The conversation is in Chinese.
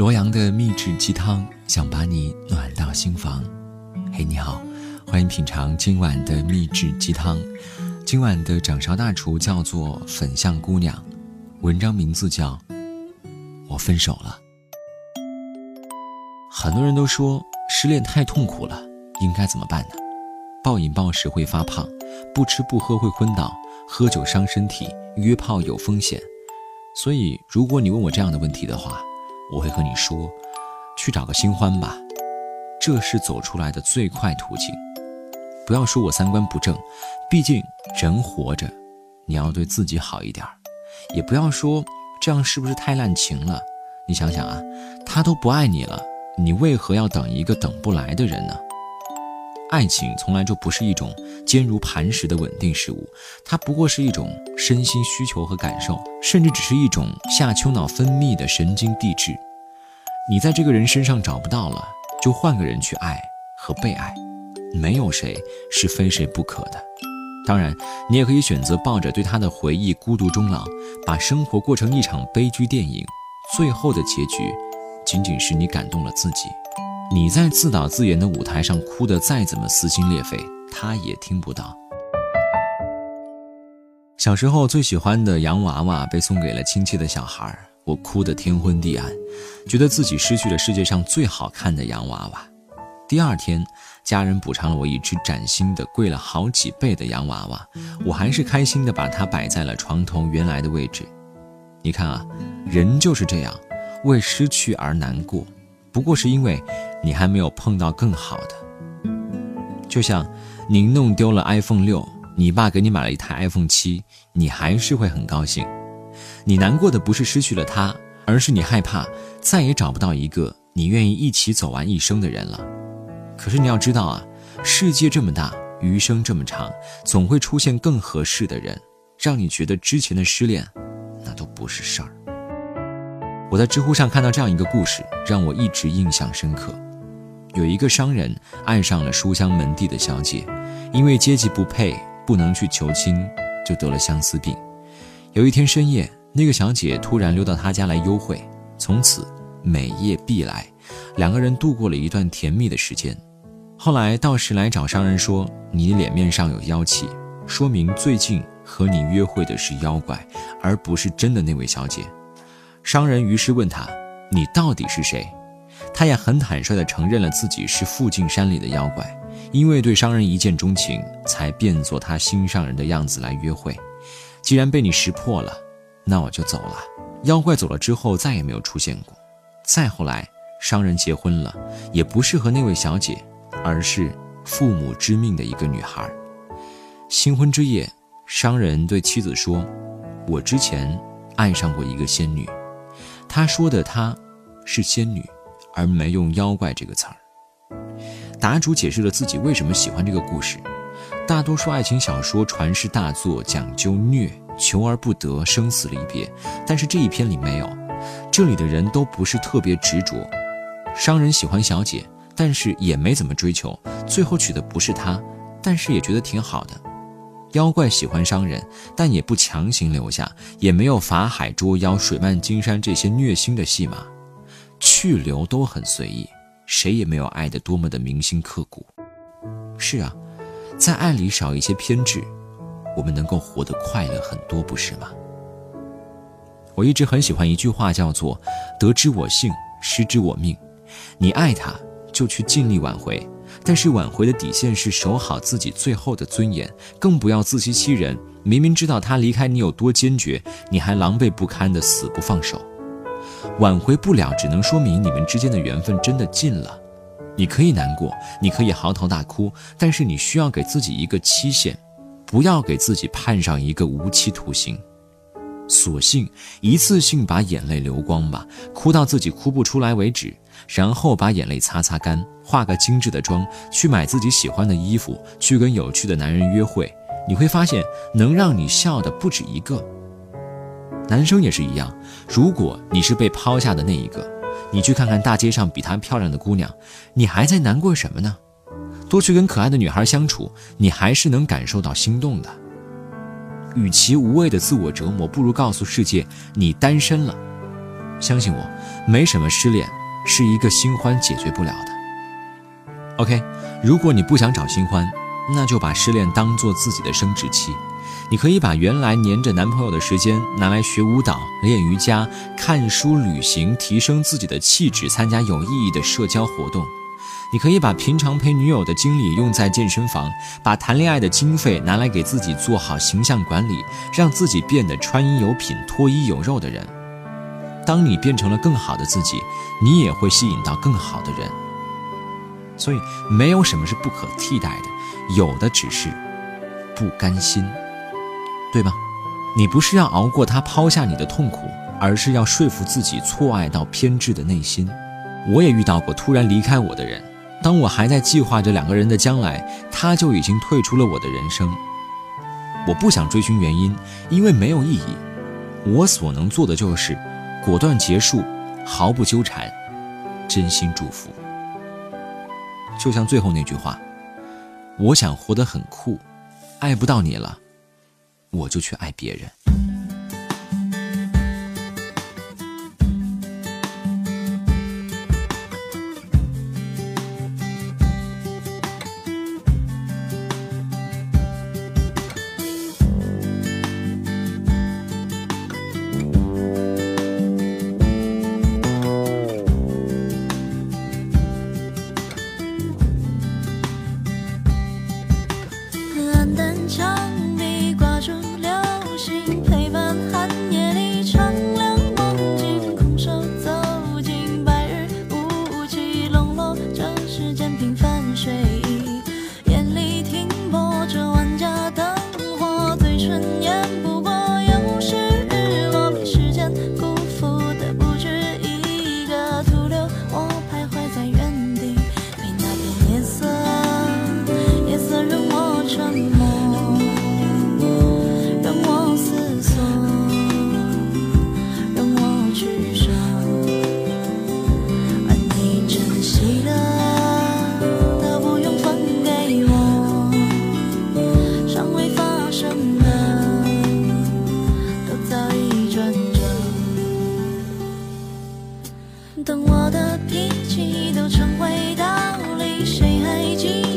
罗阳的秘制鸡汤，想把你暖到心房。嘿，你好，欢迎品尝今晚的秘制鸡汤。今晚的掌勺大厨叫做粉象姑娘，文章名字叫《我分手了》。很多人都说失恋太痛苦了，应该怎么办呢？暴饮暴食会发胖，不吃不喝会昏倒，喝酒伤身体，约炮有风险。所以，如果你问我这样的问题的话，我会和你说，去找个新欢吧，这是走出来的最快途径。不要说我三观不正，毕竟人活着，你要对自己好一点也不要说这样是不是太滥情了？你想想啊，他都不爱你了，你为何要等一个等不来的人呢？爱情从来就不是一种坚如磐石的稳定事物，它不过是一种身心需求和感受，甚至只是一种下丘脑分泌的神经递质。你在这个人身上找不到了，就换个人去爱和被爱，没有谁是非谁不可的。当然，你也可以选择抱着对他的回忆孤独终老，把生活过成一场悲剧电影，最后的结局仅仅是你感动了自己。你在自导自演的舞台上哭得再怎么撕心裂肺，他也听不到。小时候最喜欢的洋娃娃被送给了亲戚的小孩，我哭得天昏地暗，觉得自己失去了世界上最好看的洋娃娃。第二天，家人补偿了我一只崭新的、贵了好几倍的洋娃娃，我还是开心地把它摆在了床头原来的位置。你看啊，人就是这样，为失去而难过。不过是因为你还没有碰到更好的，就像你弄丢了 iPhone 六，你爸给你买了一台 iPhone 七，你还是会很高兴。你难过的不是失去了他，而是你害怕再也找不到一个你愿意一起走完一生的人了。可是你要知道啊，世界这么大，余生这么长，总会出现更合适的人，让你觉得之前的失恋，那都不是事儿。我在知乎上看到这样一个故事，让我一直印象深刻。有一个商人爱上了书香门第的小姐，因为阶级不配，不能去求亲，就得了相思病。有一天深夜，那个小姐突然溜到他家来幽会，从此每夜必来，两个人度过了一段甜蜜的时间。后来道士来找商人说：“你脸面上有妖气，说明最近和你约会的是妖怪，而不是真的那位小姐。”商人于是问他：“你到底是谁？”他也很坦率地承认了自己是附近山里的妖怪，因为对商人一见钟情，才变作他心上人的样子来约会。既然被你识破了，那我就走了。妖怪走了之后，再也没有出现过。再后来，商人结婚了，也不是和那位小姐，而是父母之命的一个女孩。新婚之夜，商人对妻子说：“我之前爱上过一个仙女。”他说的“她”是仙女，而没用“妖怪”这个词儿。答主解释了自己为什么喜欢这个故事。大多数爱情小说传世大作讲究虐，求而不得，生死离别。但是这一篇里没有，这里的人都不是特别执着。商人喜欢小姐，但是也没怎么追求，最后娶的不是她，但是也觉得挺好的。妖怪喜欢商人，但也不强行留下，也没有法海捉妖、水漫金山这些虐心的戏码，去留都很随意，谁也没有爱得多么的铭心刻骨。是啊，在爱里少一些偏执，我们能够活得快乐很多，不是吗？我一直很喜欢一句话，叫做“得之我幸，失之我命”。你爱他，就去尽力挽回。但是挽回的底线是守好自己最后的尊严，更不要自欺欺人。明明知道他离开你有多坚决，你还狼狈不堪的死不放手。挽回不了，只能说明你们之间的缘分真的尽了。你可以难过，你可以嚎啕大哭，但是你需要给自己一个期限，不要给自己判上一个无期徒刑。索性一次性把眼泪流光吧，哭到自己哭不出来为止，然后把眼泪擦擦干，化个精致的妆，去买自己喜欢的衣服，去跟有趣的男人约会。你会发现，能让你笑的不止一个。男生也是一样，如果你是被抛下的那一个，你去看看大街上比她漂亮的姑娘，你还在难过什么呢？多去跟可爱的女孩相处，你还是能感受到心动的。与其无谓的自我折磨，不如告诉世界你单身了。相信我，没什么失恋是一个新欢解决不了的。OK，如果你不想找新欢，那就把失恋当做自己的生殖期。你可以把原来黏着男朋友的时间拿来学舞蹈、练瑜伽、看书、旅行，提升自己的气质，参加有意义的社交活动。你可以把平常陪女友的精力用在健身房，把谈恋爱的经费拿来给自己做好形象管理，让自己变得穿衣有品、脱衣有肉的人。当你变成了更好的自己，你也会吸引到更好的人。所以，没有什么是不可替代的，有的只是不甘心。对吧？你不是要熬过他抛下你的痛苦，而是要说服自己错爱到偏执的内心。我也遇到过突然离开我的人，当我还在计划着两个人的将来，他就已经退出了我的人生。我不想追寻原因，因为没有意义。我所能做的就是果断结束，毫不纠缠，真心祝福。就像最后那句话，我想活得很酷，爱不到你了。我就去爱别人。等我的脾气都成为道理，谁还记得？